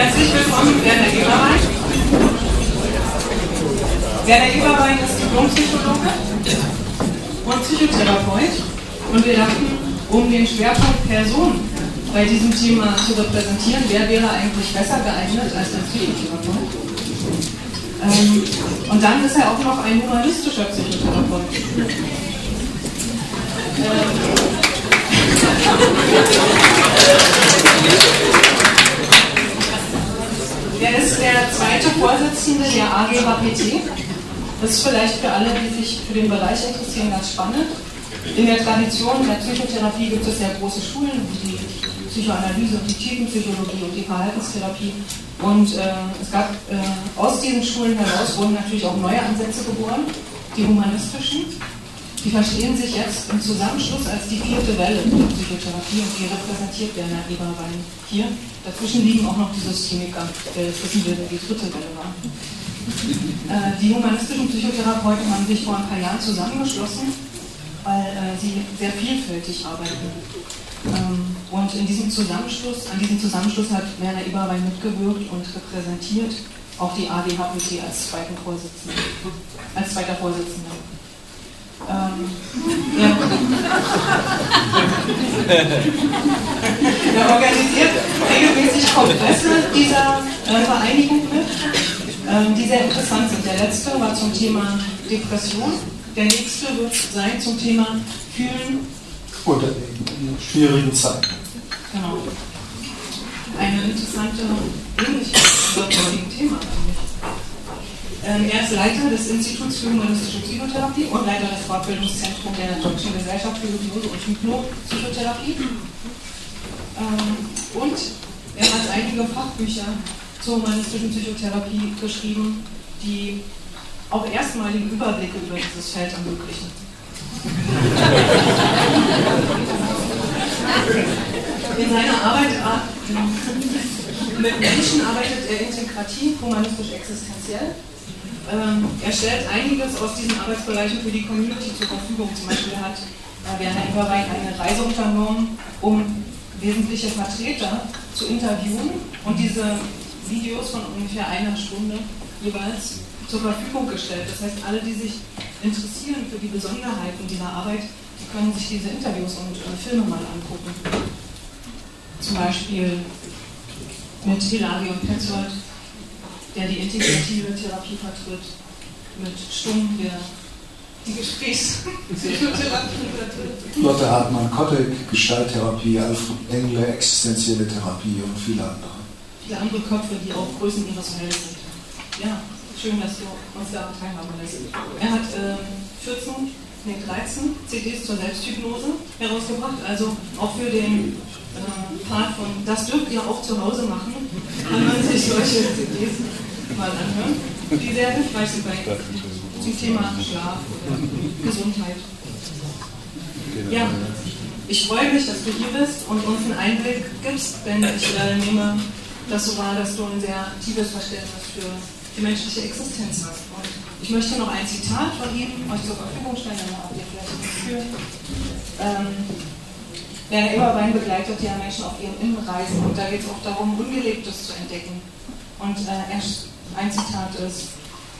Herzlich willkommen, Werner Eberwein. Werner Eberwein ist Diplompsychologe und Psychotherapeut. Und wir dachten, um den Schwerpunkt Person bei diesem Thema zu repräsentieren, wer wäre eigentlich besser geeignet als ein Psychotherapeut? Ähm, und dann ist er auch noch ein humanistischer Psychotherapeut. Ähm, er ist der zweite Vorsitzende der AGHPT. Das ist vielleicht für alle, die sich für den Bereich interessieren, ganz spannend. In der Tradition der Psychotherapie gibt es sehr große Schulen, wie die Psychoanalyse und die Tiefenpsychologie und die Verhaltenstherapie. Und äh, es gab äh, aus diesen Schulen heraus wurden natürlich auch neue Ansätze geboren, die humanistischen. Die verstehen sich jetzt im Zusammenschluss als die vierte Welle der Psychotherapie und die repräsentiert Werner Eberwein hier. Dazwischen liegen auch noch die Systemiker, der jetzt wissen will, wer die dritte Welle war. Äh, die humanistischen Psychotherapeuten haben sich vor ein paar Jahren zusammengeschlossen, weil äh, sie sehr vielfältig arbeiten. Ähm, und in diesem Zusammenschluss, an diesem Zusammenschluss hat Werner Eberwein mitgewirkt und repräsentiert auch die ADHPT als zweiten Vorsitzenden, als zweiter Vorsitzender. Er organisiert regelmäßig Kongresse dieser äh, Vereinigung mit, ähm, die sehr interessant sind. Der letzte war zum Thema Depression. Der nächste wird sein zum Thema Fühlen. Unter den schwierigen Zeiten. Genau. Eine interessante Ähnlichkeit zu dem Thema er ist Leiter des Instituts für humanistische Psychotherapie und Leiter des Fortbildungszentrums der Deutschen Gesellschaft für Hypnose und Hypnopsychotherapie. Ähm, und er hat einige Fachbücher zur humanistischen Psychotherapie geschrieben, die auch erstmaligen Überblicke über dieses Feld ermöglichen. In seiner Arbeit äh, mit Menschen arbeitet er integrativ, humanistisch existenziell ähm, er stellt einiges aus diesen Arbeitsbereichen für die Community zur Verfügung. Zum Beispiel hat äh, Werner Eberwein eine Reise unternommen, um wesentliche Vertreter zu interviewen und diese Videos von ungefähr einer Stunde jeweils zur Verfügung gestellt. Das heißt, alle, die sich interessieren für die Besonderheiten dieser Arbeit, die können sich diese Interviews und äh, Filme mal angucken. Zum Beispiel mit Hilario Petzold der die integrative Therapie vertritt, mit Stumm, der die Gesprächspsychotherapie vertritt. Lotte Hartmann-Kottek, Gestalttherapie, Alfred Engler, existenzielle Therapie und viele andere. Viele andere Köpfe, die auch Größen ihres Feldes sind. Ja, schön, dass du uns daran teilhaben lässt. Er hat ähm, 14, nee, 13 CDs zur Selbsthypnose herausgebracht, also auch für den äh, Part von Das dürft ihr auch zu Hause machen, kann man sich solche CDs mal anhören, die sehr hilfreich sind bei, zum Thema Schlaf oder Gesundheit. Ja, ich freue mich, dass du hier bist und uns einen Einblick gibst, denn ich äh, nehme das so wahr, dass du ein sehr tiefes Verständnis für die menschliche Existenz hast. Und ich möchte noch ein Zitat von ihm euch zur Verfügung stellen, dann habt ihr vielleicht ein Gefühl. Ähm, Werner Eberwein begleitet ja Menschen auf ihren Innenreisen und da geht es auch darum, Ungelebtes zu entdecken. Und äh, er ein Zitat ist,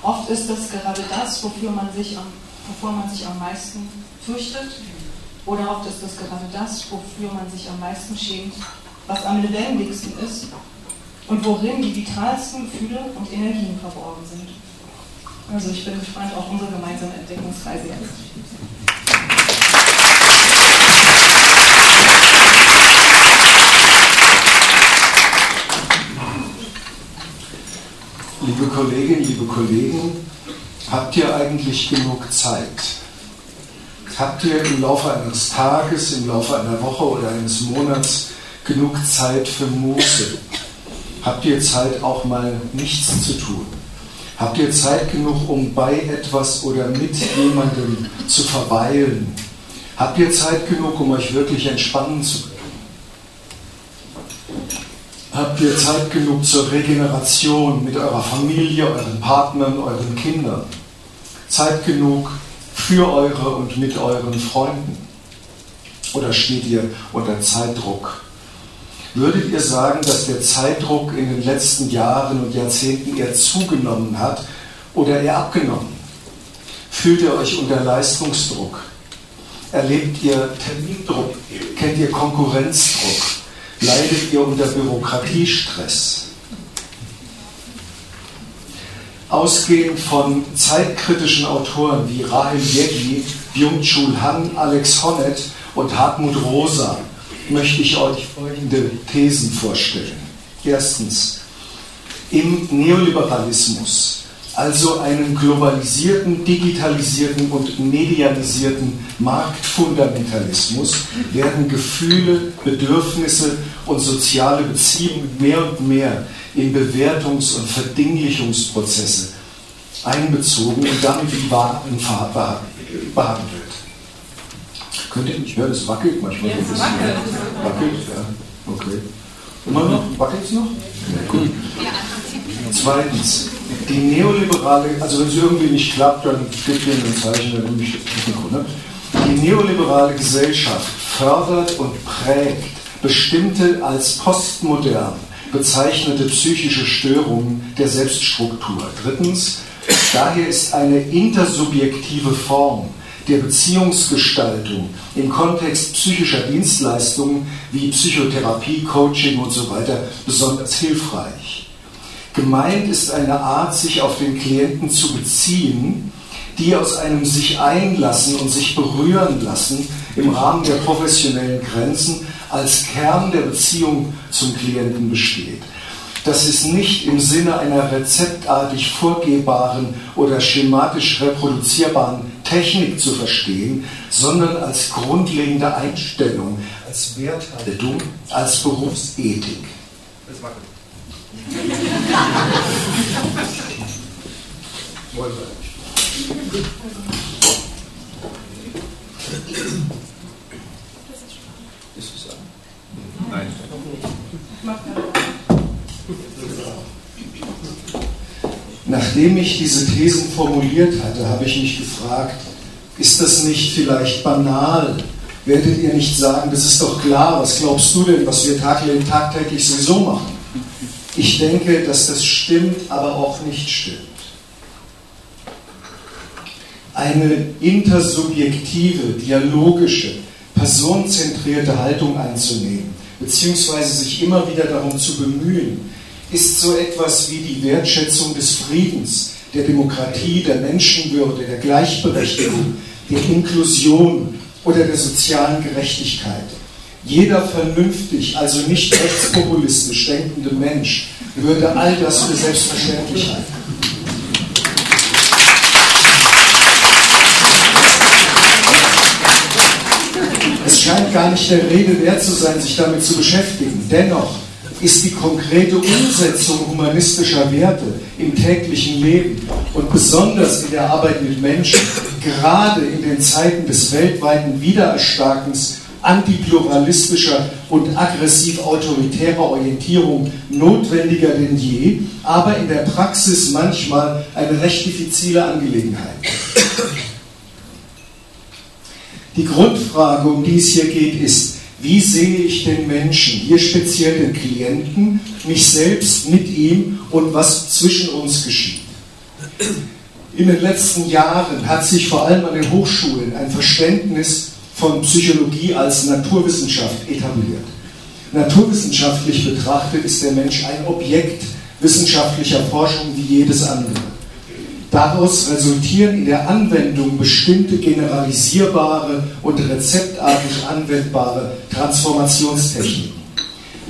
oft ist das gerade das, wofür man sich am, wovor man sich am meisten fürchtet, oder oft ist das gerade das, wofür man sich am meisten schämt, was am lebendigsten ist und worin die vitalsten Gefühle und Energien verborgen sind. Also ich bin gespannt auf unsere gemeinsame Entdeckungsreise jetzt. Liebe Kolleginnen, liebe Kollegen, habt ihr eigentlich genug Zeit? Habt ihr im Laufe eines Tages, im Laufe einer Woche oder eines Monats genug Zeit für Muße? Habt ihr Zeit auch mal nichts zu tun? Habt ihr Zeit genug, um bei etwas oder mit jemandem zu verweilen? Habt ihr Zeit genug, um euch wirklich entspannen zu? Habt ihr Zeit genug zur Regeneration mit eurer Familie, euren Partnern, euren Kindern? Zeit genug für eure und mit euren Freunden? Oder steht ihr unter Zeitdruck? würdet ihr sagen, dass der Zeitdruck in den letzten Jahren und Jahrzehnten eher zugenommen hat oder eher abgenommen? Fühlt ihr euch unter Leistungsdruck? Erlebt ihr Termindruck? Kennt ihr Konkurrenzdruck? Leidet ihr unter Bürokratiestress? Ausgehend von zeitkritischen Autoren wie Rahel Yegi, Byung-Chul Han, Alex Honneth und Hartmut Rosa möchte ich euch folgende Thesen vorstellen. Erstens, im Neoliberalismus, also einem globalisierten, digitalisierten und medialisierten Marktfundamentalismus, werden Gefühle, Bedürfnisse und soziale Beziehungen mehr und mehr in Bewertungs- und Verdinglichungsprozesse einbezogen und damit wie Waren behandelt. Könnt ihr nicht hören, es wackelt manchmal Ja, so ein es bisschen. wackelt. Wackelt, ja. Okay. Immer noch? Wackelt es noch? Ja, gut. Zweitens, die neoliberale, also wenn es irgendwie nicht klappt, dann gebt mir ein Zeichen, dann nehme ich Mikro. Ne? Die neoliberale Gesellschaft fördert und prägt bestimmte als postmodern bezeichnete psychische Störungen der Selbststruktur. Drittens, daher ist eine intersubjektive Form der Beziehungsgestaltung im Kontext psychischer Dienstleistungen wie Psychotherapie, Coaching und so weiter besonders hilfreich. Gemeint ist eine Art, sich auf den Klienten zu beziehen, die aus einem sich einlassen und sich berühren lassen im Rahmen der professionellen Grenzen als Kern der Beziehung zum Klienten besteht. Das ist nicht im Sinne einer rezeptartig vorgehbaren oder schematisch reproduzierbaren Technik zu verstehen, sondern als grundlegende Einstellung, als Werthaltung, als Berufsethik. Ist es an? Nein. Nachdem ich diese Thesen formuliert hatte, habe ich mich gefragt, ist das nicht vielleicht banal? Werdet ihr nicht sagen, das ist doch klar, was glaubst du denn, was wir tagtäglich sowieso machen? Ich denke, dass das stimmt, aber auch nicht stimmt. Eine intersubjektive, dialogische, personenzentrierte Haltung einzunehmen, beziehungsweise sich immer wieder darum zu bemühen, ist so etwas wie die Wertschätzung des Friedens, der Demokratie, der Menschenwürde, der Gleichberechtigung, der Inklusion oder der sozialen Gerechtigkeit. Jeder vernünftig, also nicht rechtspopulistisch denkende Mensch würde all das für selbstverständlich halten. Es scheint gar nicht der Rede wert zu sein, sich damit zu beschäftigen. Dennoch ist die konkrete Umsetzung humanistischer Werte im täglichen Leben und besonders in der Arbeit mit Menschen, gerade in den Zeiten des weltweiten Wiedererstarkens antipluralistischer und aggressiv autoritärer Orientierung notwendiger denn je, aber in der Praxis manchmal eine recht diffizile Angelegenheit. Die Grundfrage, um die es hier geht, ist, wie sehe ich den Menschen, hier speziell den Klienten, mich selbst mit ihm und was zwischen uns geschieht? In den letzten Jahren hat sich vor allem an den Hochschulen ein Verständnis von Psychologie als Naturwissenschaft etabliert. Naturwissenschaftlich betrachtet ist der Mensch ein Objekt wissenschaftlicher Forschung wie jedes andere. Daraus resultieren in der Anwendung bestimmte generalisierbare und rezeptartig anwendbare Transformationstechniken.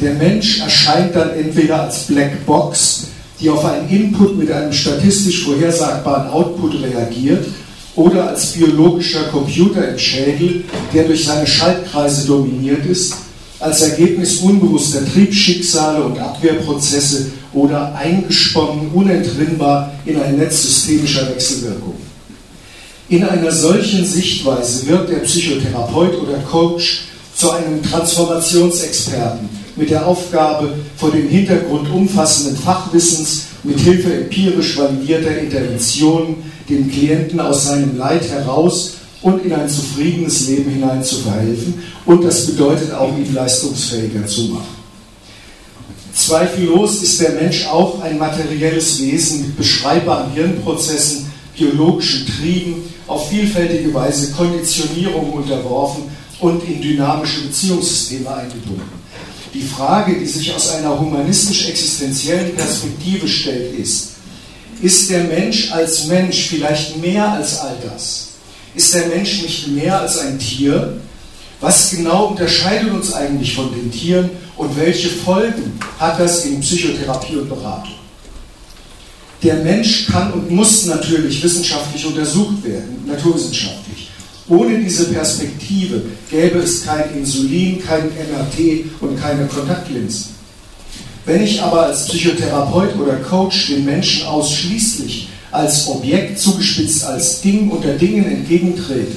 Der Mensch erscheint dann entweder als Black Box, die auf einen Input mit einem statistisch vorhersagbaren Output reagiert, oder als biologischer Computer im Schädel, der durch seine Schaltkreise dominiert ist, als Ergebnis unbewusster Triebschicksale und Abwehrprozesse oder eingesponnen unentrinnbar in ein Netz systemischer Wechselwirkungen. In einer solchen Sichtweise wird der Psychotherapeut oder Coach zu einem Transformationsexperten mit der Aufgabe, vor dem Hintergrund umfassenden Fachwissens mit Hilfe empirisch validierter Interventionen den Klienten aus seinem Leid heraus und in ein zufriedenes Leben hinein zu verhelfen. Und das bedeutet auch, ihn leistungsfähiger zu machen. Zweifellos ist der Mensch auch ein materielles Wesen mit beschreibbaren Hirnprozessen, biologischen Trieben, auf vielfältige Weise Konditionierung unterworfen und in dynamische Beziehungssysteme eingebunden. Die Frage, die sich aus einer humanistisch-existenziellen Perspektive stellt, ist, ist der Mensch als Mensch vielleicht mehr als all das? Ist der Mensch nicht mehr als ein Tier? Was genau unterscheidet uns eigentlich von den Tieren und welche Folgen hat das in Psychotherapie und Beratung? Der Mensch kann und muss natürlich wissenschaftlich untersucht werden, naturwissenschaftlich. Ohne diese Perspektive gäbe es kein Insulin, kein MRT und keine Kontaktlinsen. Wenn ich aber als Psychotherapeut oder Coach den Menschen ausschließlich als Objekt zugespitzt als Ding unter Dingen entgegentrete,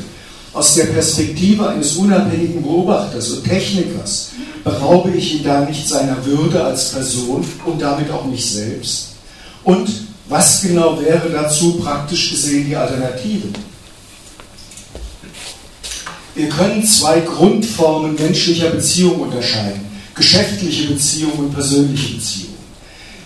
aus der Perspektive eines unabhängigen Beobachters und Technikers, beraube ich ihn da nicht seiner Würde als Person und damit auch mich selbst? Und was genau wäre dazu praktisch gesehen die Alternative? Wir können zwei Grundformen menschlicher Beziehung unterscheiden. Geschäftliche Beziehung und persönliche Beziehung.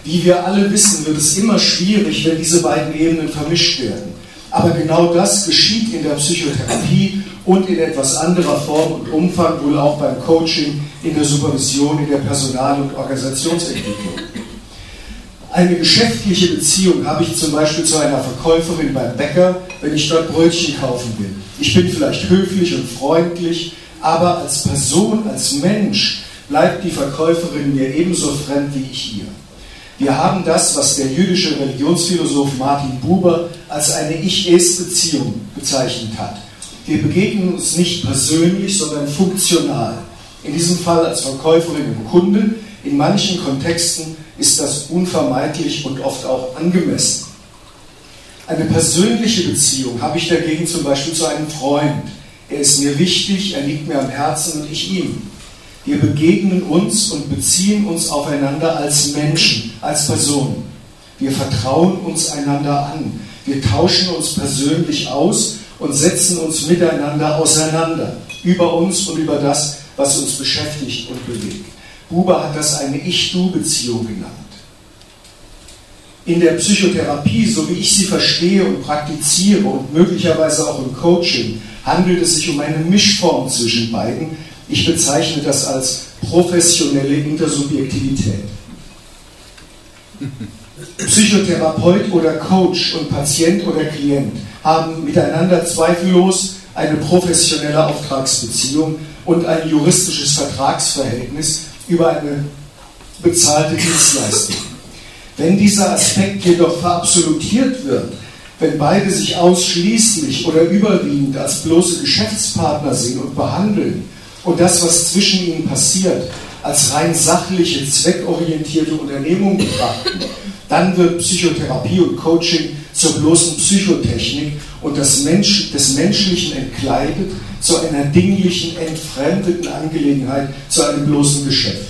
Wie wir alle wissen, wird es immer schwierig, wenn diese beiden Ebenen vermischt werden. Aber genau das geschieht in der Psychotherapie und in etwas anderer Form und Umfang, wohl auch beim Coaching, in der Supervision, in der Personal- und Organisationsentwicklung. Eine geschäftliche Beziehung habe ich zum Beispiel zu einer Verkäuferin beim Bäcker, wenn ich dort Brötchen kaufen will. Ich bin vielleicht höflich und freundlich, aber als Person, als Mensch bleibt die Verkäuferin mir ebenso fremd wie ich ihr. Wir haben das, was der jüdische Religionsphilosoph Martin Buber als eine Ich-Es-Beziehung bezeichnet hat. Wir begegnen uns nicht persönlich, sondern funktional. In diesem Fall als Verkäuferin und Kunde. In manchen Kontexten ist das unvermeidlich und oft auch angemessen. Eine persönliche Beziehung habe ich dagegen zum Beispiel zu einem Freund. Er ist mir wichtig, er liegt mir am Herzen und ich ihm. Wir begegnen uns und beziehen uns aufeinander als Menschen, als Personen. Wir vertrauen uns einander an. Wir tauschen uns persönlich aus und setzen uns miteinander auseinander über uns und über das, was uns beschäftigt und bewegt. Buber hat das eine Ich-Du-Beziehung genannt. In der Psychotherapie, so wie ich sie verstehe und praktiziere und möglicherweise auch im Coaching, handelt es sich um eine Mischform zwischen beiden, ich bezeichne das als professionelle Intersubjektivität. Psychotherapeut oder Coach und Patient oder Klient haben miteinander zweifellos eine professionelle Auftragsbeziehung und ein juristisches Vertragsverhältnis über eine bezahlte Dienstleistung. Wenn dieser Aspekt jedoch verabsolutiert wird, wenn beide sich ausschließlich oder überwiegend als bloße Geschäftspartner sehen und behandeln, und das, was zwischen ihnen passiert, als rein sachliche, zweckorientierte Unternehmung betrachten, dann wird Psychotherapie und Coaching zur bloßen Psychotechnik und das Mensch, des Menschlichen entkleidet zu einer dinglichen, entfremdeten Angelegenheit, zu einem bloßen Geschäft.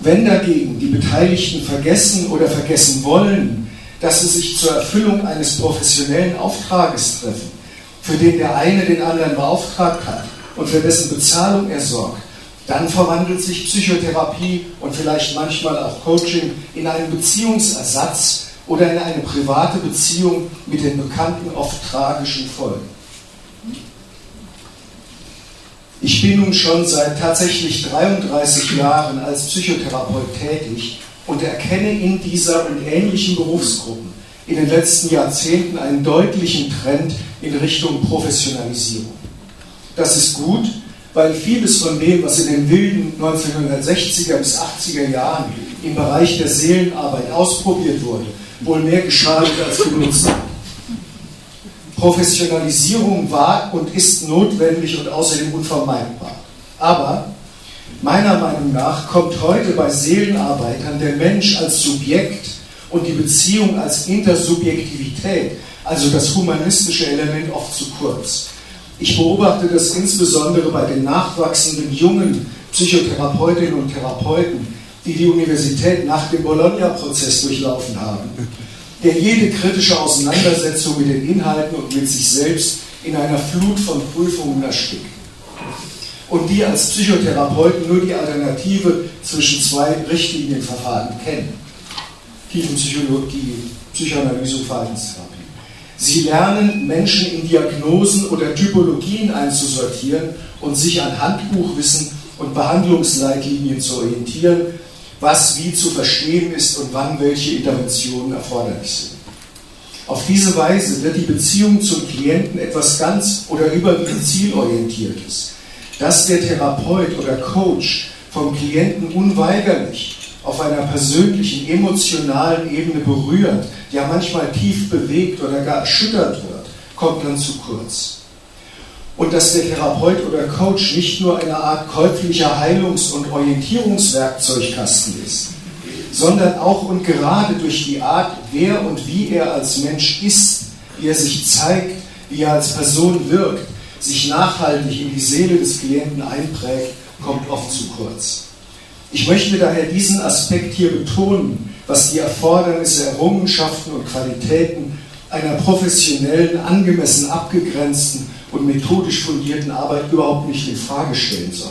Wenn dagegen die Beteiligten vergessen oder vergessen wollen, dass sie sich zur Erfüllung eines professionellen Auftrages treffen, für den der eine den anderen beauftragt hat, und für dessen Bezahlung er sorgt, dann verwandelt sich Psychotherapie und vielleicht manchmal auch Coaching in einen Beziehungsersatz oder in eine private Beziehung mit den bekannten, oft tragischen Folgen. Ich bin nun schon seit tatsächlich 33 Jahren als Psychotherapeut tätig und erkenne in dieser und ähnlichen Berufsgruppen in den letzten Jahrzehnten einen deutlichen Trend in Richtung Professionalisierung. Das ist gut, weil vieles von dem, was in den wilden 1960er bis 80er Jahren im Bereich der Seelenarbeit ausprobiert wurde, wohl mehr geschadet als genutzt hat. Professionalisierung war und ist notwendig und außerdem unvermeidbar. Aber meiner Meinung nach kommt heute bei Seelenarbeitern der Mensch als Subjekt und die Beziehung als Intersubjektivität, also das humanistische Element, oft zu kurz. Ich beobachte das insbesondere bei den nachwachsenden jungen Psychotherapeutinnen und Therapeuten, die die Universität nach dem Bologna-Prozess durchlaufen haben, der jede kritische Auseinandersetzung mit den Inhalten und mit sich selbst in einer Flut von Prüfungen erstickt. und die als Psychotherapeuten nur die Alternative zwischen zwei Richtlinienverfahren kennen. Tiefenpsychologie, Psychoanalyse und Verhaltenstherapie. Sie lernen, Menschen in Diagnosen oder Typologien einzusortieren und sich an Handbuchwissen und Behandlungsleitlinien zu orientieren, was wie zu verstehen ist und wann welche Interventionen erforderlich sind. Auf diese Weise wird die Beziehung zum Klienten etwas ganz oder überwiegend zielorientiertes, dass der Therapeut oder Coach vom Klienten unweigerlich auf einer persönlichen, emotionalen Ebene berührt, ja manchmal tief bewegt oder gar erschüttert wird, kommt dann zu kurz. Und dass der Therapeut oder Coach nicht nur eine Art käuflicher Heilungs- und Orientierungswerkzeugkasten ist, sondern auch und gerade durch die Art, wer und wie er als Mensch ist, wie er sich zeigt, wie er als Person wirkt, sich nachhaltig in die Seele des Klienten einprägt, kommt oft zu kurz. Ich möchte daher diesen Aspekt hier betonen, was die Erfordernisse, Errungenschaften und Qualitäten einer professionellen, angemessen abgegrenzten und methodisch fundierten Arbeit überhaupt nicht in Frage stellen soll.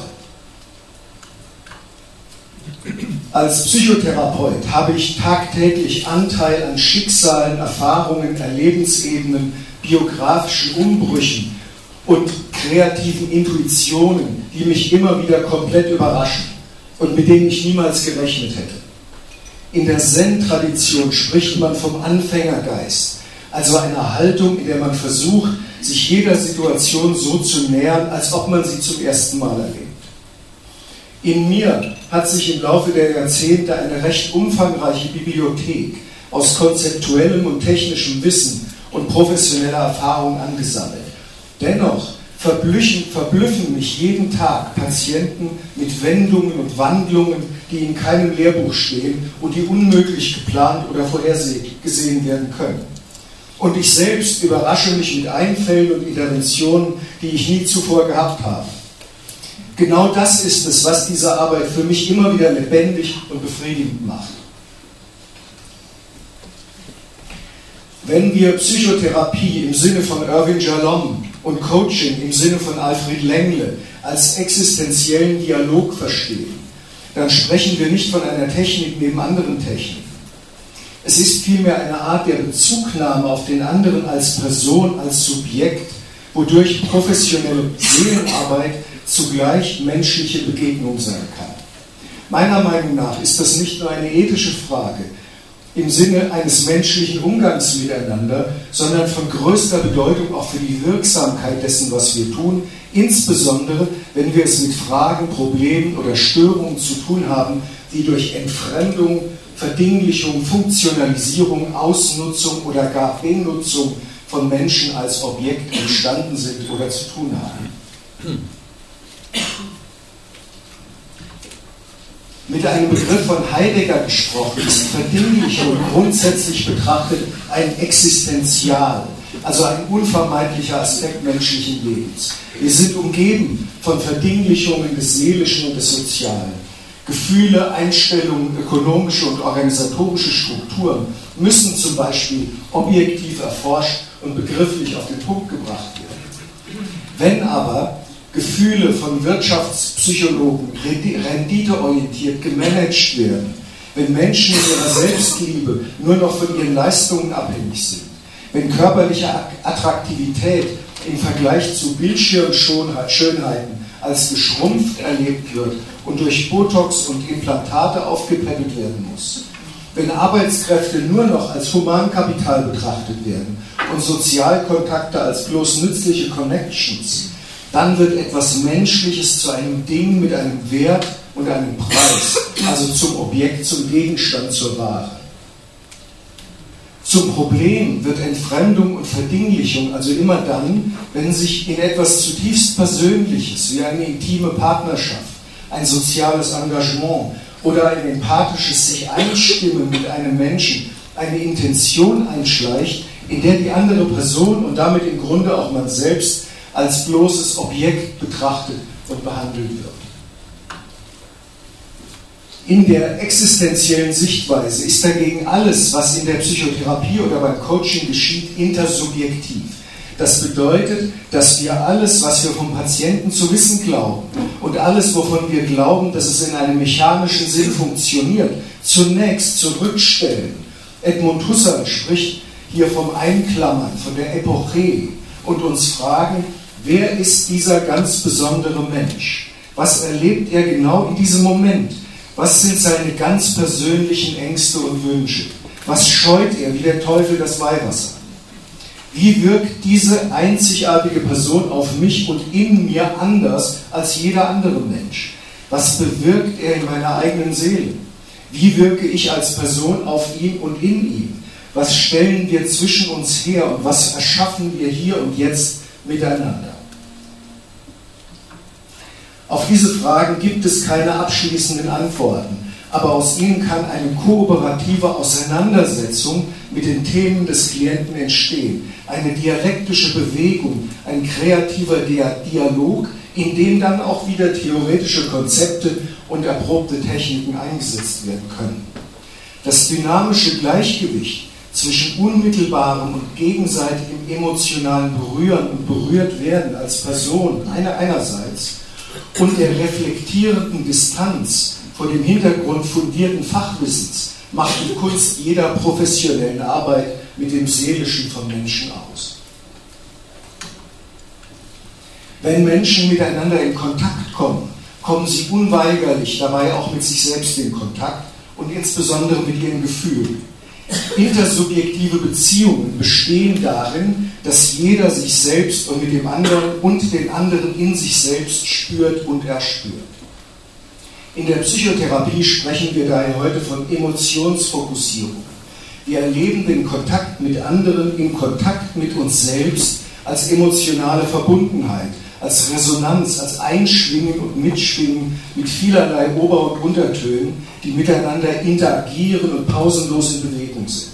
Als Psychotherapeut habe ich tagtäglich Anteil an Schicksalen, Erfahrungen, Erlebensebenen, biografischen Umbrüchen und kreativen Intuitionen, die mich immer wieder komplett überraschen und mit denen ich niemals gerechnet hätte. In der Zen-Tradition spricht man vom Anfängergeist, also einer Haltung, in der man versucht, sich jeder Situation so zu nähern, als ob man sie zum ersten Mal erlebt. In mir hat sich im Laufe der Jahrzehnte eine recht umfangreiche Bibliothek aus konzeptuellem und technischem Wissen und professioneller Erfahrung angesammelt. Dennoch verblüffen, mich jeden Tag Patienten mit Wendungen und Wandlungen, die in keinem Lehrbuch stehen und die unmöglich geplant oder vorhergesehen werden können. Und ich selbst überrasche mich mit Einfällen und Interventionen, die ich nie zuvor gehabt habe. Genau das ist es, was diese Arbeit für mich immer wieder lebendig und befriedigend macht. Wenn wir Psychotherapie im Sinne von Irvin Jalom und Coaching im Sinne von Alfred Lengle als existenziellen Dialog verstehen, dann sprechen wir nicht von einer Technik neben anderen Techniken. Es ist vielmehr eine Art der Bezugnahme auf den anderen als Person, als Subjekt, wodurch professionelle Seelenarbeit zugleich menschliche Begegnung sein kann. Meiner Meinung nach ist das nicht nur eine ethische Frage im Sinne eines menschlichen Umgangs miteinander, sondern von größter Bedeutung auch für die Wirksamkeit dessen, was wir tun, insbesondere wenn wir es mit Fragen, Problemen oder Störungen zu tun haben, die durch Entfremdung, Verdinglichung, Funktionalisierung, Ausnutzung oder gar Benutzung von Menschen als Objekt entstanden sind oder zu tun haben. Mit einem Begriff von Heidegger gesprochen ist Verdinglichung grundsätzlich betrachtet ein Existenzial, also ein unvermeidlicher Aspekt menschlichen Lebens. Wir sind umgeben von Verdinglichungen des Seelischen und des Sozialen. Gefühle, Einstellungen, ökonomische und organisatorische Strukturen müssen zum Beispiel objektiv erforscht und begrifflich auf den Punkt gebracht werden. Wenn aber Gefühle von Wirtschaftspsychologen renditeorientiert gemanagt werden, wenn Menschen in ihrer Selbstliebe nur noch von ihren Leistungen abhängig sind, wenn körperliche Attraktivität im Vergleich zu Bildschirmschönheiten als geschrumpft erlebt wird und durch Botox und Implantate aufgepäppelt werden muss. Wenn Arbeitskräfte nur noch als Humankapital betrachtet werden und Sozialkontakte als bloß nützliche Connections, dann wird etwas Menschliches zu einem Ding mit einem Wert und einem Preis, also zum Objekt, zum Gegenstand, zur Ware. Zum Problem wird Entfremdung und Verdinglichung also immer dann, wenn sich in etwas zutiefst Persönliches wie eine intime Partnerschaft ein soziales Engagement oder ein empathisches sich einstimmen mit einem Menschen eine Intention einschleicht, in der die andere Person und damit im Grunde auch man selbst als bloßes Objekt betrachtet und behandelt wird. In der existenziellen Sichtweise ist dagegen alles, was in der Psychotherapie oder beim Coaching geschieht, intersubjektiv. Das bedeutet, dass wir alles, was wir vom Patienten zu wissen glauben und alles, wovon wir glauben, dass es in einem mechanischen Sinn funktioniert, zunächst zurückstellen. Edmund Husserl spricht hier vom Einklammern, von der Epoche und uns fragen, wer ist dieser ganz besondere Mensch? Was erlebt er genau in diesem Moment? Was sind seine ganz persönlichen Ängste und Wünsche? Was scheut er wie der Teufel das Weihwasser? Wie wirkt diese einzigartige Person auf mich und in mir anders als jeder andere Mensch? Was bewirkt er in meiner eigenen Seele? Wie wirke ich als Person auf ihn und in ihm? Was stellen wir zwischen uns her und was erschaffen wir hier und jetzt miteinander? Auf diese Fragen gibt es keine abschließenden Antworten, aber aus ihnen kann eine kooperative Auseinandersetzung mit den Themen des Klienten entstehen, eine dialektische Bewegung, ein kreativer Dialog, in dem dann auch wieder theoretische Konzepte und erprobte Techniken eingesetzt werden können. Das dynamische Gleichgewicht zwischen unmittelbarem und gegenseitigem emotionalen Berühren und berührt werden als Person einer einerseits und der reflektierenden Distanz vor dem Hintergrund fundierten Fachwissens macht die Kunst jeder professionellen Arbeit mit dem Seelischen von Menschen aus. Wenn Menschen miteinander in Kontakt kommen, kommen sie unweigerlich dabei auch mit sich selbst in Kontakt und insbesondere mit ihren Gefühlen. Intersubjektive Beziehungen bestehen darin, dass jeder sich selbst und mit dem anderen und den anderen in sich selbst spürt und erspürt. In der Psychotherapie sprechen wir daher heute von Emotionsfokussierung. Wir erleben den Kontakt mit anderen im Kontakt mit uns selbst als emotionale Verbundenheit, als Resonanz, als Einschwingen und Mitschwingen mit vielerlei Ober- und Untertönen, die miteinander interagieren und pausenlos in Bewegung sind.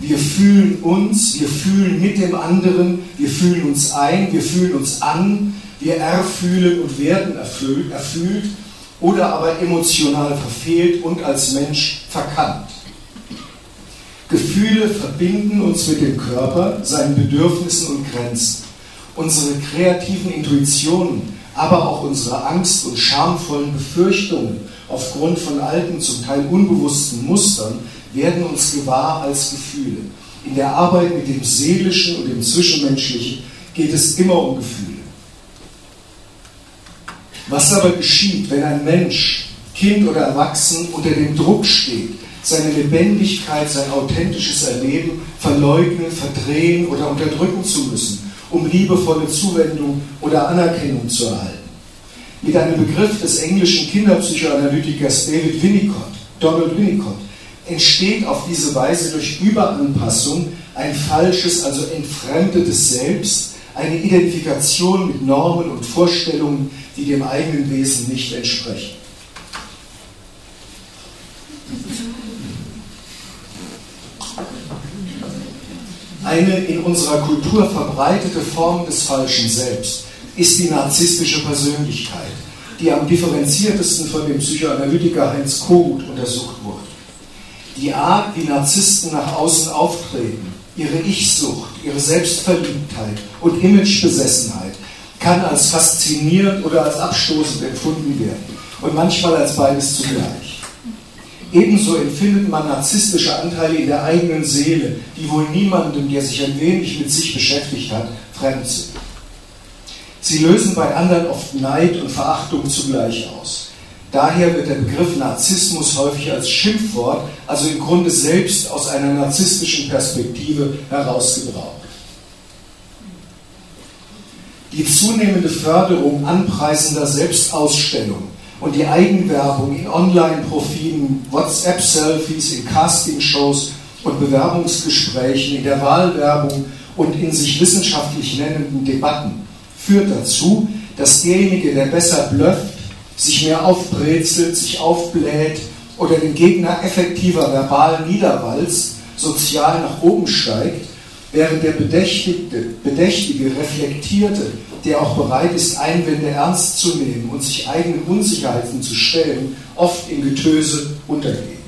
Wir fühlen uns, wir fühlen mit dem anderen, wir fühlen uns ein, wir fühlen uns an, wir erfühlen und werden erfüllt, erfüllt oder aber emotional verfehlt und als Mensch verkannt. Gefühle verbinden uns mit dem Körper, seinen Bedürfnissen und Grenzen. Unsere kreativen Intuitionen, aber auch unsere Angst- und schamvollen Befürchtungen aufgrund von alten, zum Teil unbewussten Mustern werden uns gewahr als Gefühle. In der Arbeit mit dem Seelischen und dem Zwischenmenschlichen geht es immer um Gefühle. Was aber geschieht, wenn ein Mensch, Kind oder Erwachsen, unter dem Druck steht, seine Lebendigkeit, sein authentisches Erleben verleugnen, verdrehen oder unterdrücken zu müssen, um liebevolle Zuwendung oder Anerkennung zu erhalten? Mit einem Begriff des englischen Kinderpsychoanalytikers David Winnicott, Donald Winnicott, entsteht auf diese Weise durch Überanpassung ein falsches, also entfremdetes Selbst, eine Identifikation mit Normen und Vorstellungen, die dem eigenen Wesen nicht entsprechen. Eine in unserer Kultur verbreitete Form des falschen Selbst ist die narzisstische Persönlichkeit, die am differenziertesten von dem Psychoanalytiker Heinz Kogut untersucht wurde. Die Art, wie Narzissten nach außen auftreten, ihre Ich-Sucht, ihre Selbstverliebtheit und Imagebesessenheit kann als faszinierend oder als abstoßend empfunden werden und manchmal als beides zugleich. Ebenso empfindet man narzisstische Anteile in der eigenen Seele, die wohl niemandem, der sich ein wenig mit sich beschäftigt hat, fremd sind. Sie lösen bei anderen oft Neid und Verachtung zugleich aus. Daher wird der Begriff Narzissmus häufig als Schimpfwort, also im Grunde selbst aus einer narzisstischen Perspektive herausgebraucht. Die zunehmende Förderung anpreisender Selbstausstellung und die Eigenwerbung in Online-Profilen, WhatsApp-Selfies, in Castingshows und Bewerbungsgesprächen, in der Wahlwerbung und in sich wissenschaftlich nennenden Debatten führt dazu, dass derjenige, der besser blufft, sich mehr aufbrezelt, sich aufbläht oder den Gegner effektiver verbal niederwalzt, sozial nach oben steigt, während der Bedächtige, Bedächtige, Reflektierte, der auch bereit ist, Einwände ernst zu nehmen und sich eigenen Unsicherheiten zu stellen, oft in Getöse untergeht.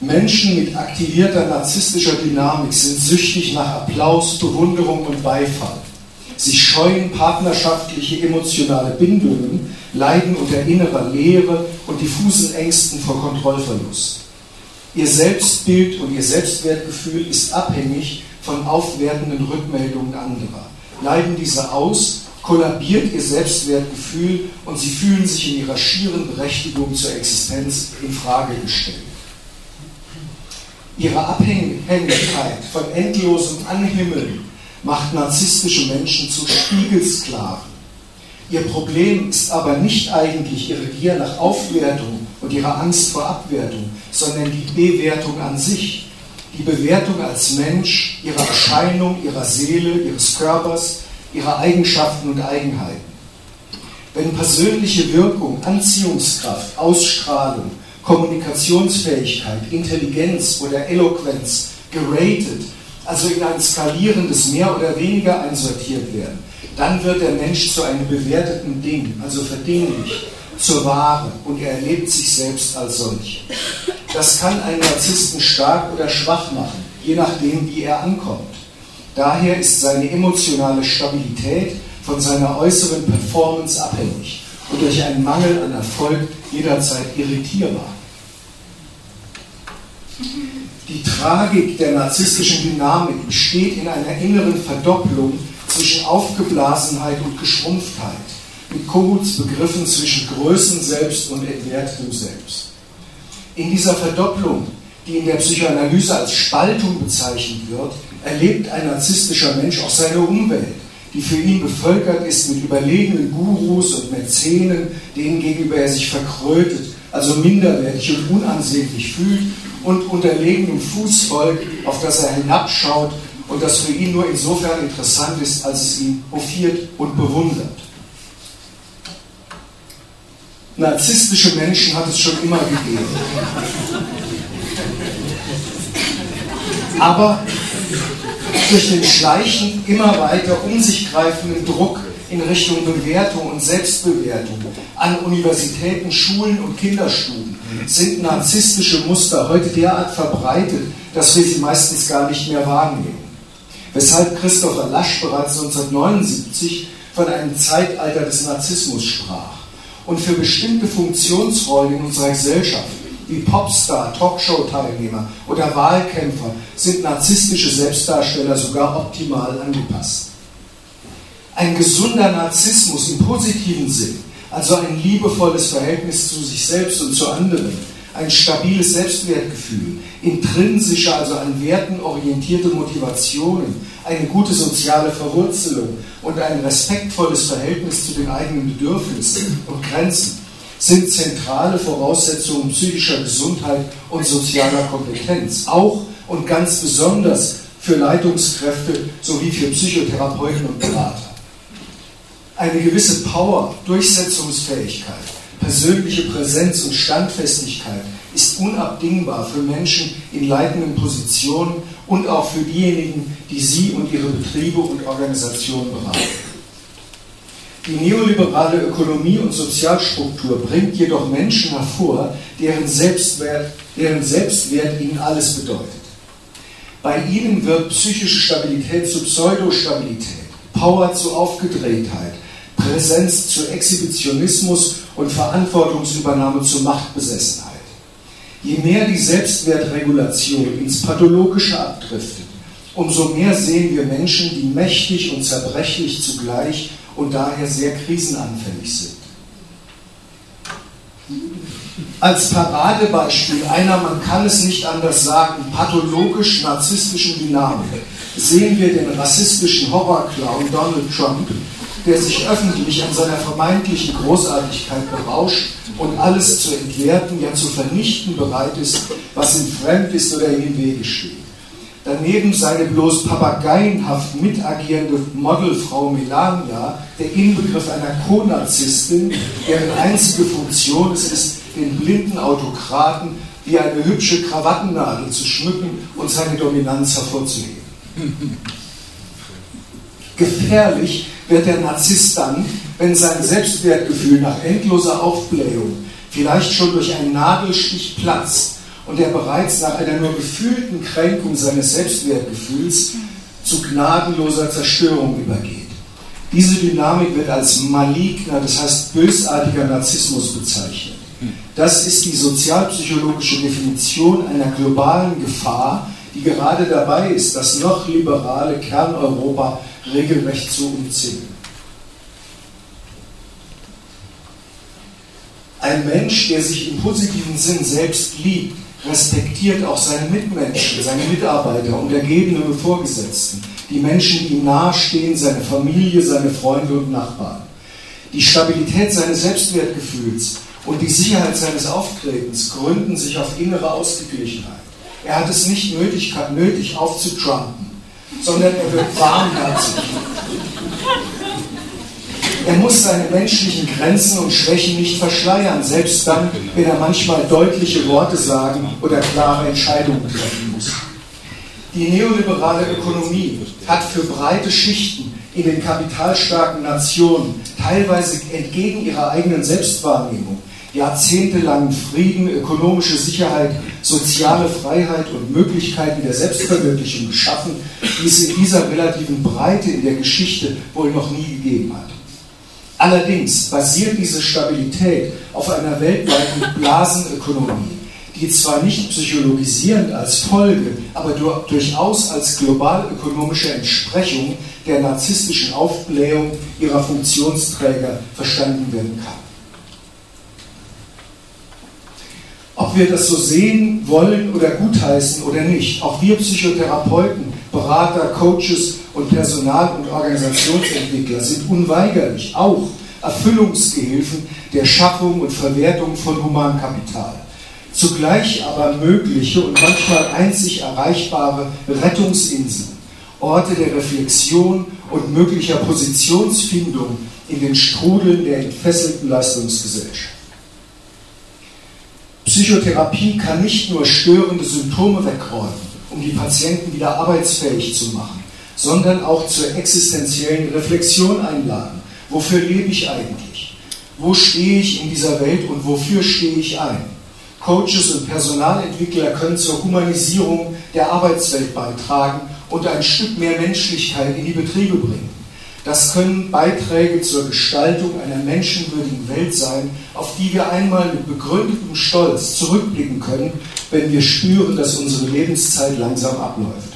Menschen mit aktivierter narzisstischer Dynamik sind süchtig nach Applaus, Bewunderung und Beifall. Sie scheuen partnerschaftliche emotionale Bindungen, leiden unter innerer Leere und diffusen Ängsten vor Kontrollverlust. Ihr Selbstbild und ihr Selbstwertgefühl ist abhängig von aufwertenden Rückmeldungen anderer. Leiden diese aus, kollabiert ihr Selbstwertgefühl und sie fühlen sich in ihrer schieren Berechtigung zur Existenz in Frage gestellt. Ihre Abhängigkeit von endlosem Anhimmeln macht narzisstische Menschen zu Spiegelsklaven. Ihr Problem ist aber nicht eigentlich ihre Gier nach Aufwertung und ihre Angst vor Abwertung, sondern die Bewertung an sich, die Bewertung als Mensch ihrer Erscheinung, ihrer Seele, ihres Körpers, ihrer Eigenschaften und Eigenheiten. Wenn persönliche Wirkung, Anziehungskraft, Ausstrahlung, Kommunikationsfähigkeit, Intelligenz oder Eloquenz geratet, also in ein skalierendes mehr oder weniger einsortiert werden, dann wird der Mensch zu einem bewerteten Ding, also verdinglich, zur Ware und er erlebt sich selbst als solch. Das kann einen Narzissten stark oder schwach machen, je nachdem, wie er ankommt. Daher ist seine emotionale Stabilität von seiner äußeren Performance abhängig und durch einen Mangel an Erfolg jederzeit irritierbar. Die Tragik der narzisstischen Dynamik besteht in einer inneren Verdopplung zwischen Aufgeblasenheit und Geschrumpftheit, mit Kohuts Begriffen zwischen Größen selbst und entwertetem Selbst. In dieser Verdopplung, die in der Psychoanalyse als Spaltung bezeichnet wird, erlebt ein narzisstischer Mensch auch seine Umwelt, die für ihn bevölkert ist mit überlegenen Gurus und Mäzenen, denen gegenüber er sich verkrötet, also minderwertig und unansehnlich fühlt und unterlegenem Fußvolk, auf das er hinabschaut und das für ihn nur insofern interessant ist, als es ihn hofiert und bewundert. Narzisstische Menschen hat es schon immer gegeben. Aber durch den schleichend immer weiter um sich greifenden Druck in Richtung Bewertung und Selbstbewertung an Universitäten, Schulen und Kinderstuben sind narzisstische Muster heute derart verbreitet, dass wir sie meistens gar nicht mehr wahrnehmen. Weshalb Christopher Lasch bereits 1979 von einem Zeitalter des Narzissmus sprach und für bestimmte Funktionsrollen in unserer Gesellschaft wie Popstar, Talkshow-Teilnehmer oder Wahlkämpfer sind narzisstische Selbstdarsteller sogar optimal angepasst. Ein gesunder Narzissmus im positiven Sinn, also ein liebevolles Verhältnis zu sich selbst und zu anderen, ein stabiles Selbstwertgefühl, intrinsische, also an Werten orientierte Motivationen, eine gute soziale Verwurzelung und ein respektvolles Verhältnis zu den eigenen Bedürfnissen und Grenzen sind zentrale Voraussetzungen psychischer Gesundheit und sozialer Kompetenz, auch und ganz besonders für Leitungskräfte sowie für Psychotherapeuten und Berater. Eine gewisse Power, Durchsetzungsfähigkeit, persönliche Präsenz und Standfestigkeit ist unabdingbar für Menschen in leitenden Positionen und auch für diejenigen, die sie und ihre Betriebe und Organisationen beraten. Die neoliberale Ökonomie und Sozialstruktur bringt jedoch Menschen hervor, deren Selbstwert, deren Selbstwert ihnen alles bedeutet. Bei ihnen wird psychische Stabilität zu Pseudostabilität, Power zu Aufgedrehtheit, Präsenz zu Exhibitionismus und Verantwortungsübernahme zu Machtbesessenheit. Je mehr die Selbstwertregulation ins Pathologische abdriftet, umso mehr sehen wir Menschen, die mächtig und zerbrechlich zugleich und daher sehr krisenanfällig sind. Als Paradebeispiel einer, man kann es nicht anders sagen, pathologisch-narzisstischen Dynamik sehen wir den rassistischen Horrorclown Donald Trump, der sich öffentlich an seiner vermeintlichen Großartigkeit berauscht und alles zu entwerten, ja zu vernichten bereit ist, was ihm fremd ist oder ihm im Wege steht. Daneben seine bloß papageienhaft mitagierende Modelfrau Melania, der Inbegriff einer Co-Narzisstin, deren einzige Funktion es ist, den blinden Autokraten wie eine hübsche Krawattennadel zu schmücken und seine Dominanz hervorzuheben. Gefährlich wird der Narzisst dann, wenn sein Selbstwertgefühl nach endloser Aufblähung vielleicht schon durch einen Nadelstich platzt und er bereits nach einer nur gefühlten Kränkung seines Selbstwertgefühls zu gnadenloser Zerstörung übergeht. Diese Dynamik wird als maligner, das heißt bösartiger Narzissmus bezeichnet. Das ist die sozialpsychologische Definition einer globalen Gefahr, die gerade dabei ist, das noch liberale Kerneuropa regelrecht zu umzingeln. Ein Mensch, der sich im positiven Sinn selbst liebt, respektiert auch seine Mitmenschen, seine Mitarbeiter, und Vorgesetzten, die Menschen, die ihm nahestehen, seine Familie, seine Freunde und Nachbarn. Die Stabilität seines Selbstwertgefühls und die Sicherheit seines Auftretens gründen sich auf innere Ausgeglichenheit. Er hat es nicht nötig, nötig aufzutrumpen, sondern er wird warmherzig. Er muss seine menschlichen Grenzen und Schwächen nicht verschleiern, selbst dann, wenn er manchmal deutliche Worte sagen oder klare Entscheidungen treffen muss. Die neoliberale Ökonomie hat für breite Schichten in den kapitalstarken Nationen, teilweise entgegen ihrer eigenen Selbstwahrnehmung, jahrzehntelangen Frieden, ökonomische Sicherheit, soziale Freiheit und Möglichkeiten der Selbstverwirklichung geschaffen, die es in dieser relativen Breite in der Geschichte wohl noch nie gegeben hat. Allerdings basiert diese Stabilität auf einer weltweiten Blasenökonomie, die zwar nicht psychologisierend als Folge, aber durchaus als global-ökonomische Entsprechung der narzisstischen Aufblähung ihrer Funktionsträger verstanden werden kann. Ob wir das so sehen wollen oder gutheißen oder nicht, auch wir Psychotherapeuten, Berater, Coaches und Personal- und Organisationsentwickler sind unweigerlich auch Erfüllungsgehilfen der Schaffung und Verwertung von Humankapital. Zugleich aber mögliche und manchmal einzig erreichbare Rettungsinseln, Orte der Reflexion und möglicher Positionsfindung in den Strudeln der entfesselten Leistungsgesellschaft. Psychotherapie kann nicht nur störende Symptome wegräumen, um die Patienten wieder arbeitsfähig zu machen, sondern auch zur existenziellen Reflexion einladen. Wofür lebe ich eigentlich? Wo stehe ich in dieser Welt und wofür stehe ich ein? Coaches und Personalentwickler können zur Humanisierung der Arbeitswelt beitragen und ein Stück mehr Menschlichkeit in die Betriebe bringen. Das können Beiträge zur Gestaltung einer menschenwürdigen Welt sein, auf die wir einmal mit begründetem Stolz zurückblicken können, wenn wir spüren, dass unsere Lebenszeit langsam abläuft.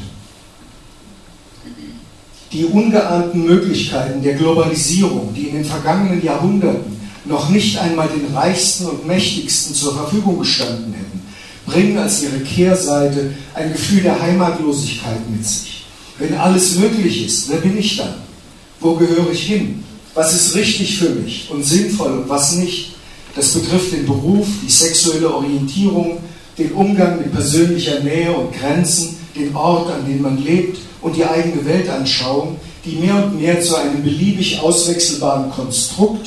Die ungeahnten Möglichkeiten der Globalisierung, die in den vergangenen Jahrhunderten noch nicht einmal den Reichsten und Mächtigsten zur Verfügung gestanden hätten, bringen als ihre Kehrseite ein Gefühl der Heimatlosigkeit mit sich. Wenn alles möglich ist, wer bin ich dann? Wo gehöre ich hin? Was ist richtig für mich und sinnvoll und was nicht? Das betrifft den Beruf, die sexuelle Orientierung, den Umgang mit persönlicher Nähe und Grenzen, den Ort, an dem man lebt und die eigene Weltanschauung, die mehr und mehr zu einem beliebig auswechselbaren Konstrukt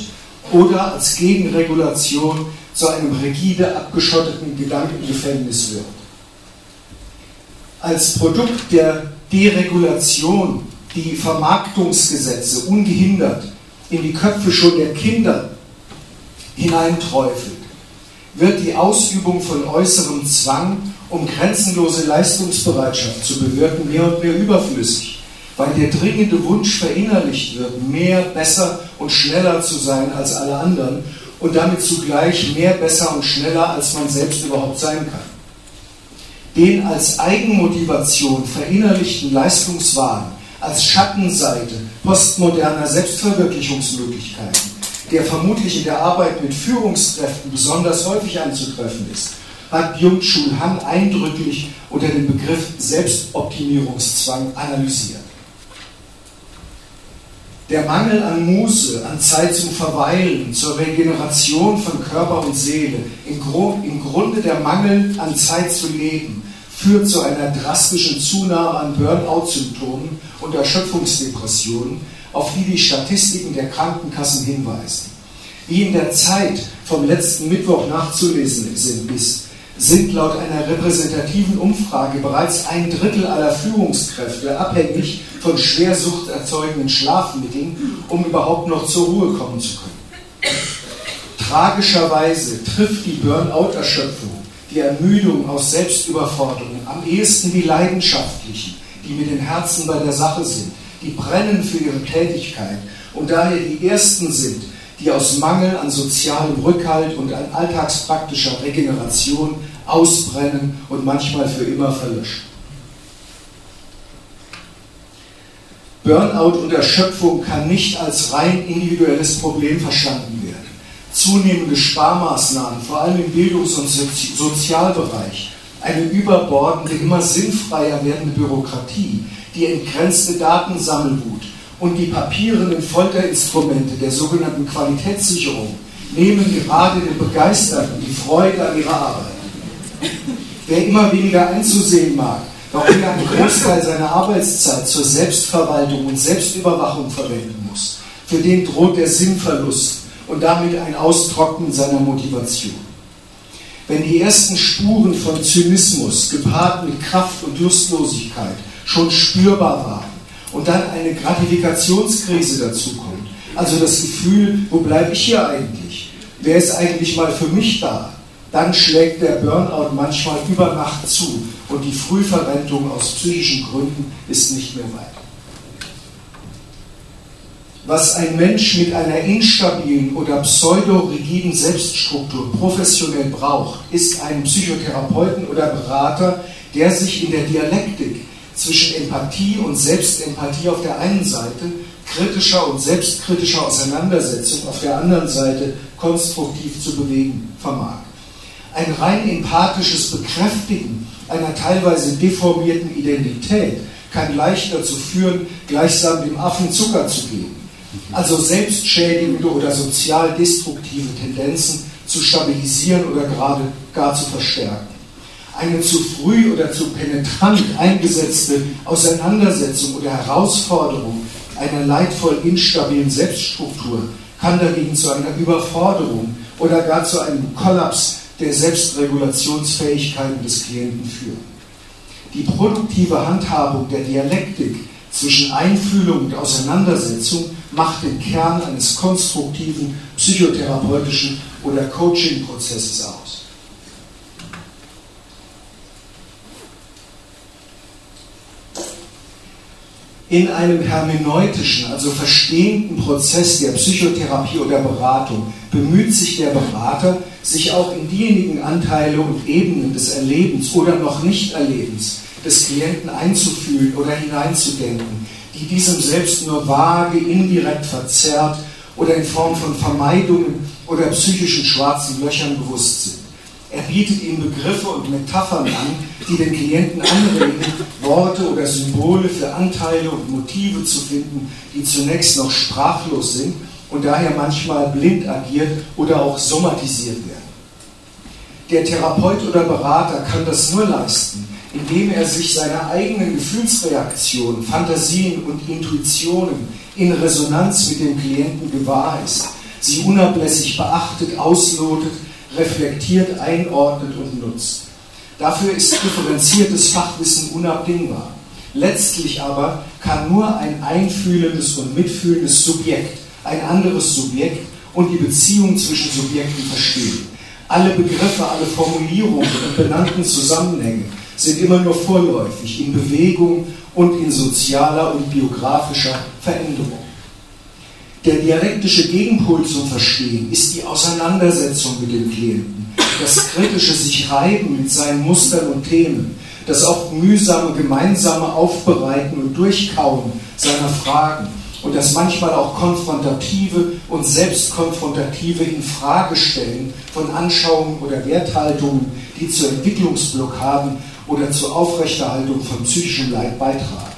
oder als Gegenregulation zu einem rigide abgeschotteten Gedankengefängnis wird. Als Produkt der Deregulation die Vermarktungsgesetze ungehindert in die Köpfe schon der Kinder hineinträufelt, wird die Ausübung von äußerem Zwang, um grenzenlose Leistungsbereitschaft zu bewirken, mehr und mehr überflüssig, weil der dringende Wunsch verinnerlicht wird, mehr, besser und schneller zu sein als alle anderen und damit zugleich mehr, besser und schneller als man selbst überhaupt sein kann. Den als Eigenmotivation verinnerlichten Leistungswahn als Schattenseite postmoderner Selbstverwirklichungsmöglichkeiten, der vermutlich in der Arbeit mit Führungskräften besonders häufig anzutreffen ist, hat Byung-Chul Han eindrücklich unter dem Begriff Selbstoptimierungszwang analysiert. Der Mangel an Muße, an Zeit zum Verweilen, zur Regeneration von Körper und Seele, im, Grunde der Mangel an Zeit zu leben, führt zu einer drastischen Zunahme an Burnout-Symptomen und Erschöpfungsdepressionen, auf die die Statistiken der Krankenkassen hinweisen. Wie in der Zeit vom letzten Mittwoch nachzulesen ist, sind laut einer repräsentativen Umfrage bereits ein Drittel aller Führungskräfte abhängig von schwersuchterzeugenden Schlafmitteln, um überhaupt noch zur Ruhe kommen zu können. Tragischerweise trifft die Burnout-Erschöpfung die Ermüdung aus Selbstüberforderung, am ehesten die Leidenschaftlichen, die mit dem Herzen bei der Sache sind, die brennen für ihre Tätigkeit und daher die ersten sind, die aus Mangel an sozialem Rückhalt und an alltagspraktischer Regeneration ausbrennen und manchmal für immer verlöschen. Burnout und Erschöpfung kann nicht als rein individuelles Problem verstanden werden. Zunehmende Sparmaßnahmen, vor allem im Bildungs- und Sozialbereich, eine überbordende, immer sinnfreier werdende Bürokratie, die entgrenzte Datensammelwut und die papierenden Folterinstrumente der sogenannten Qualitätssicherung nehmen gerade den Begeisterten die Freude an ihrer Arbeit. Wer immer weniger einzusehen mag, warum er einen Großteil seiner Arbeitszeit zur Selbstverwaltung und Selbstüberwachung verwenden muss. Für den droht der Sinnverlust und damit ein Austrocknen seiner Motivation. Wenn die ersten Spuren von Zynismus gepaart mit Kraft und Lustlosigkeit schon spürbar waren und dann eine Gratifikationskrise dazukommt, also das Gefühl, wo bleibe ich hier eigentlich? Wer ist eigentlich mal für mich da? dann schlägt der Burnout manchmal über Nacht zu und die Frühverrentung aus psychischen Gründen ist nicht mehr weit. Was ein Mensch mit einer instabilen oder pseudo-rigiden Selbststruktur professionell braucht, ist ein Psychotherapeuten oder Berater, der sich in der Dialektik zwischen Empathie und Selbstempathie auf der einen Seite, kritischer und selbstkritischer Auseinandersetzung auf der anderen Seite konstruktiv zu bewegen vermag ein rein empathisches Bekräftigen einer teilweise deformierten Identität kann leicht dazu führen, gleichsam dem Affen Zucker zu geben. Also selbstschädigende oder sozial destruktive Tendenzen zu stabilisieren oder gerade gar zu verstärken. Eine zu früh oder zu penetrant eingesetzte Auseinandersetzung oder Herausforderung einer leidvoll instabilen Selbststruktur kann dagegen zu einer Überforderung oder gar zu einem Kollaps der Selbstregulationsfähigkeiten des Klienten führen. Die produktive Handhabung der Dialektik zwischen Einfühlung und Auseinandersetzung macht den Kern eines konstruktiven psychotherapeutischen oder Coaching-Prozesses aus. in einem hermeneutischen, also verstehenden Prozess der Psychotherapie oder Beratung bemüht sich der Berater, sich auch in diejenigen Anteile und Ebenen des Erlebens oder noch Nicht-Erlebens des Klienten einzufühlen oder hineinzudenken, die diesem selbst nur vage, indirekt verzerrt oder in Form von Vermeidungen oder psychischen schwarzen Löchern bewusst sind. Er bietet ihm Begriffe und Metaphern an, die den Klienten anregen, Worte oder Symbole für Anteile und Motive zu finden, die zunächst noch sprachlos sind und daher manchmal blind agiert oder auch somatisiert werden. Der Therapeut oder Berater kann das nur leisten, indem er sich seiner eigenen Gefühlsreaktionen, Fantasien und Intuitionen in Resonanz mit dem Klienten gewahr ist, sie unablässig beachtet, auslotet, reflektiert, einordnet und nutzt. Dafür ist differenziertes Fachwissen unabdingbar. Letztlich aber kann nur ein einfühlendes und mitfühlendes Subjekt ein anderes Subjekt und die Beziehung zwischen Subjekten verstehen. Alle Begriffe, alle Formulierungen und benannten Zusammenhänge sind immer nur vorläufig in Bewegung und in sozialer und biografischer Veränderung. Der dialektische Gegenpol zum Verstehen ist die Auseinandersetzung mit dem Klienten, das kritische sich reiben mit seinen Mustern und Themen, das oft mühsame gemeinsame Aufbereiten und Durchkauen seiner Fragen und das manchmal auch konfrontative und selbstkonfrontative Infragestellen von Anschauungen oder Werthaltungen, die zu Entwicklungsblockaden oder zur Aufrechterhaltung von psychischem Leid beitragen.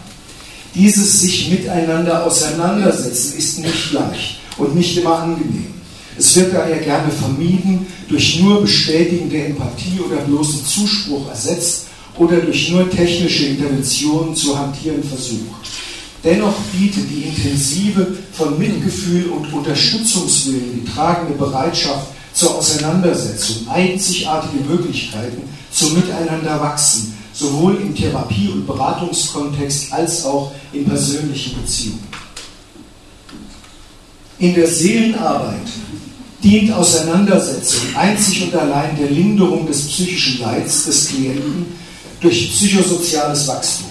Dieses sich miteinander auseinandersetzen ist nicht leicht und nicht immer angenehm. Es wird daher gerne vermieden, durch nur bestätigende Empathie oder bloßen Zuspruch ersetzt oder durch nur technische Interventionen zu hantieren versucht. Dennoch bietet die intensive von Mitgefühl und Unterstützungswillen getragene Bereitschaft zur Auseinandersetzung einzigartige Möglichkeiten zum Miteinander wachsen, sowohl im Therapie- und Beratungskontext als auch in persönlichen Beziehungen. In der Seelenarbeit dient Auseinandersetzung einzig und allein der Linderung des psychischen Leids des Klienten durch psychosoziales Wachstum.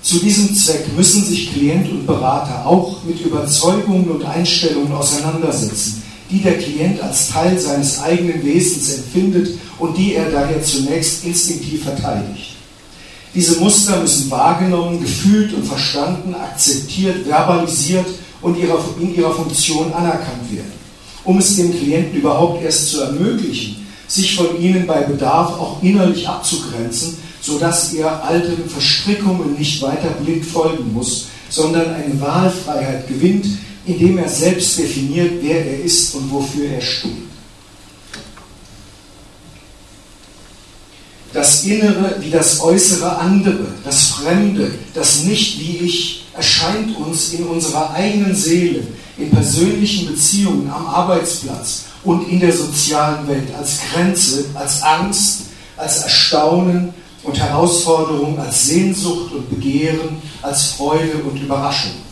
Zu diesem Zweck müssen sich Klient und Berater auch mit Überzeugungen und Einstellungen auseinandersetzen, die der Klient als Teil seines eigenen Wesens empfindet und die er daher zunächst instinktiv verteidigt. Diese Muster müssen wahrgenommen, gefühlt und verstanden, akzeptiert, verbalisiert und in ihrer Funktion anerkannt werden, um es dem Klienten überhaupt erst zu ermöglichen, sich von ihnen bei Bedarf auch innerlich abzugrenzen, sodass er alten Verstrickungen nicht weiter blind folgen muss, sondern eine Wahlfreiheit gewinnt, indem er selbst definiert, wer er ist und wofür er steht. Das Innere wie das äußere andere, das Fremde, das Nicht wie ich, erscheint uns in unserer eigenen Seele, in persönlichen Beziehungen am Arbeitsplatz und in der sozialen Welt als Grenze, als Angst, als Erstaunen und Herausforderung, als Sehnsucht und Begehren, als Freude und Überraschung.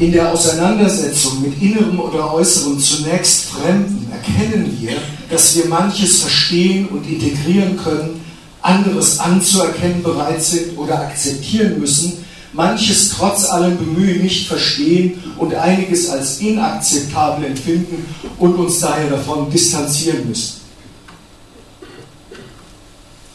In der Auseinandersetzung mit innerem oder äußerem zunächst Fremden erkennen wir, dass wir manches verstehen und integrieren können, anderes anzuerkennen bereit sind oder akzeptieren müssen, manches trotz allem Bemühen nicht verstehen und einiges als inakzeptabel empfinden und uns daher davon distanzieren müssen.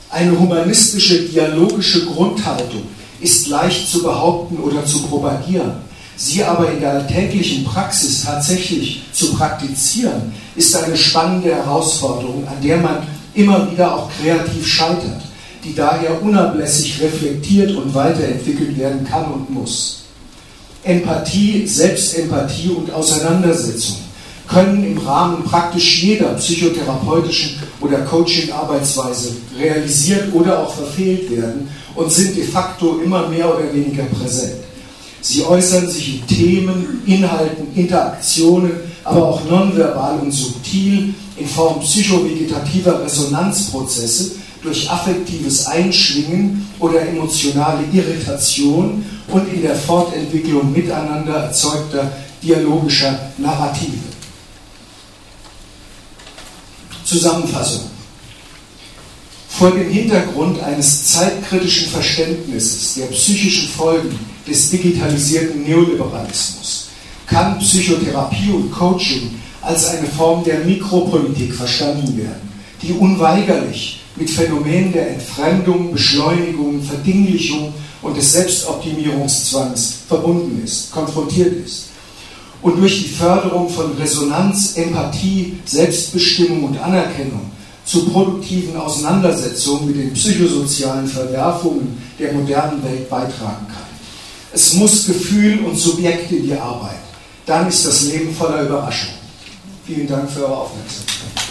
Eine humanistische, dialogische Grundhaltung ist leicht zu behaupten oder zu propagieren. Sie aber in der alltäglichen Praxis tatsächlich zu praktizieren, ist eine spannende Herausforderung, an der man immer wieder auch kreativ scheitert, die daher unablässig reflektiert und weiterentwickelt werden kann und muss. Empathie, Selbstempathie und Auseinandersetzung können im Rahmen praktisch jeder psychotherapeutischen oder Coaching-Arbeitsweise realisiert oder auch verfehlt werden und sind de facto immer mehr oder weniger präsent. Sie äußern sich in Themen, Inhalten, Interaktionen, aber auch nonverbal und subtil in Form psychovegetativer Resonanzprozesse durch affektives Einschwingen oder emotionale Irritation und in der Fortentwicklung miteinander erzeugter dialogischer Narrative. Zusammenfassung. Vor dem Hintergrund eines zeitkritischen Verständnisses der psychischen Folgen des digitalisierten Neoliberalismus kann Psychotherapie und Coaching als eine Form der Mikropolitik verstanden werden, die unweigerlich mit Phänomenen der Entfremdung, Beschleunigung, Verdinglichung und des Selbstoptimierungszwangs verbunden ist, konfrontiert ist. Und durch die Förderung von Resonanz, Empathie, Selbstbestimmung und Anerkennung zu produktiven Auseinandersetzungen mit den psychosozialen Verwerfungen der modernen Welt beitragen kann. Es muss Gefühl und Subjekt in die Arbeit. Dann ist das Leben voller Überraschung. Vielen Dank für eure Aufmerksamkeit.